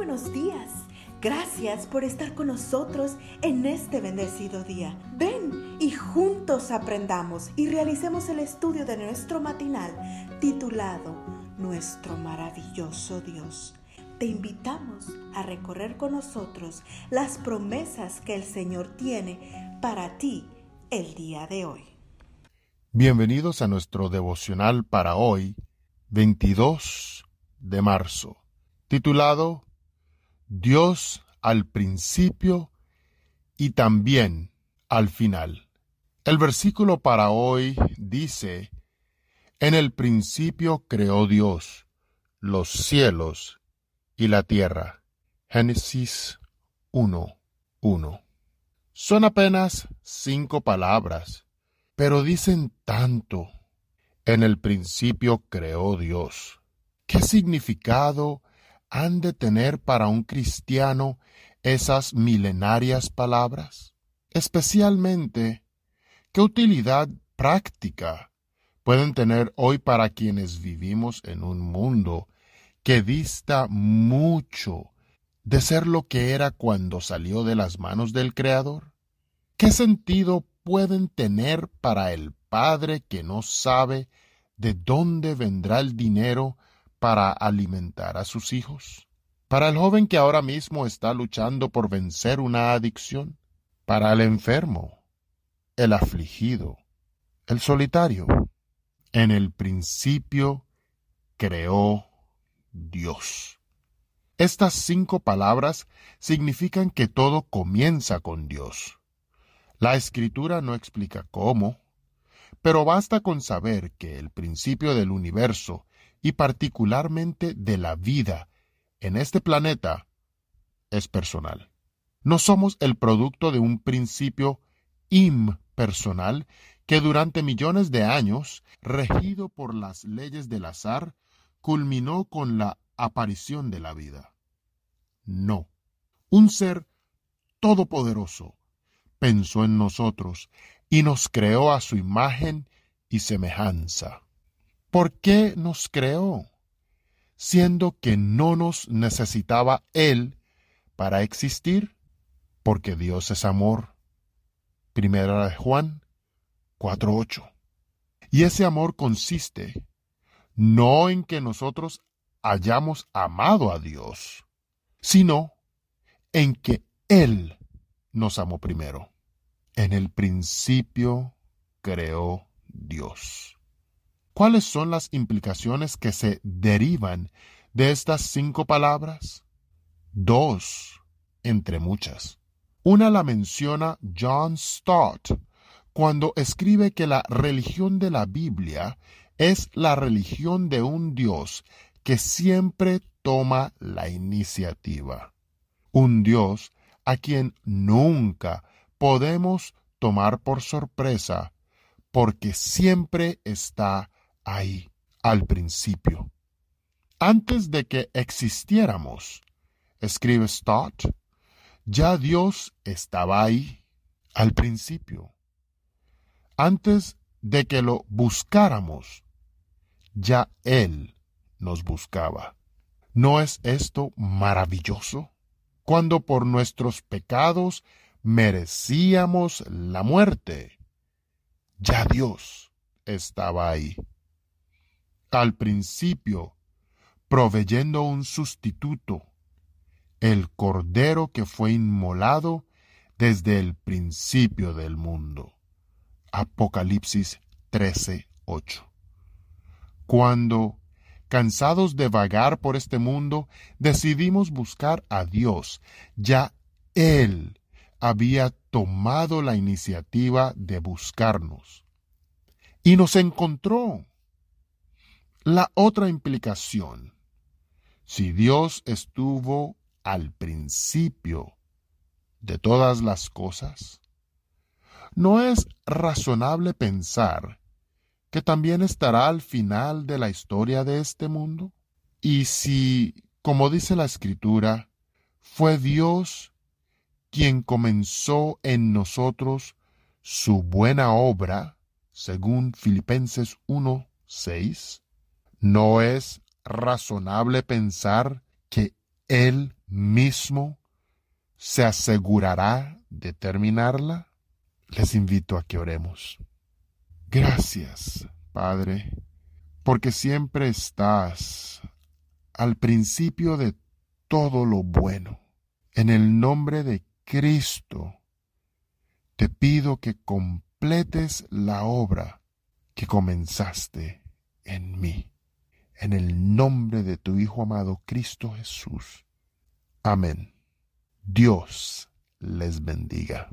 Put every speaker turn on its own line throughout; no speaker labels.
buenos días. Gracias por estar con nosotros en este bendecido día. Ven y juntos aprendamos y realicemos el estudio de nuestro matinal titulado Nuestro maravilloso Dios. Te invitamos a recorrer con nosotros las promesas que el Señor tiene para ti el día de hoy.
Bienvenidos a nuestro devocional para hoy, 22 de marzo, titulado Dios al principio y también al final. El versículo para hoy dice, En el principio creó Dios los cielos y la tierra. Génesis 1.1. Son apenas cinco palabras, pero dicen tanto. En el principio creó Dios. ¿Qué significado han de tener para un cristiano esas milenarias palabras? Especialmente, ¿qué utilidad práctica pueden tener hoy para quienes vivimos en un mundo que dista mucho de ser lo que era cuando salió de las manos del Creador? ¿Qué sentido pueden tener para el padre que no sabe de dónde vendrá el dinero para alimentar a sus hijos? Para el joven que ahora mismo está luchando por vencer una adicción, para el enfermo, el afligido, el solitario. En el principio creó Dios. Estas cinco palabras significan que todo comienza con Dios. La escritura no explica cómo, pero basta con saber que el principio del universo y particularmente de la vida en este planeta es personal. No somos el producto de un principio impersonal que durante millones de años, regido por las leyes del azar, culminó con la aparición de la vida. No. Un ser todopoderoso pensó en nosotros y nos creó a su imagen y semejanza. ¿Por qué nos creó? Siendo que no nos necesitaba Él para existir, porque Dios es amor. Primera de Juan 4.8. Y ese amor consiste no en que nosotros hayamos amado a Dios, sino en que Él nos amó primero. En el principio creó Dios. ¿Cuáles son las implicaciones que se derivan de estas cinco palabras? Dos, entre muchas. Una la menciona John Stott cuando escribe que la religión de la Biblia es la religión de un Dios que siempre toma la iniciativa. Un Dios a quien nunca podemos tomar por sorpresa porque siempre está ahí, al principio. Antes de que existiéramos, escribe Stott, ya Dios estaba ahí, al principio. Antes de que lo buscáramos, ya Él nos buscaba. ¿No es esto maravilloso? Cuando por nuestros pecados merecíamos la muerte, ya Dios estaba ahí al principio, proveyendo un sustituto, el Cordero que fue inmolado desde el principio del mundo. Apocalipsis 13:8. Cuando, cansados de vagar por este mundo, decidimos buscar a Dios, ya Él había tomado la iniciativa de buscarnos. Y nos encontró la otra implicación, si Dios estuvo al principio de todas las cosas, ¿no es razonable pensar que también estará al final de la historia de este mundo? Y si, como dice la Escritura, fue Dios quien comenzó en nosotros su buena obra, según Filipenses 1, 6, ¿No es razonable pensar que Él mismo se asegurará de terminarla? Les invito a que oremos. Gracias, Padre, porque siempre estás al principio de todo lo bueno. En el nombre de Cristo, te pido que completes la obra que comenzaste en mí en el nombre de tu Hijo amado Cristo Jesús. Amén. Dios les bendiga.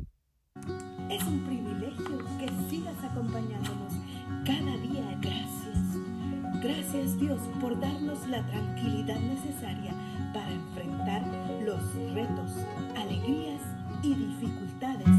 Es un privilegio que sigas acompañándonos cada día. Gracias. Gracias Dios por darnos la tranquilidad necesaria para enfrentar los retos, alegrías y dificultades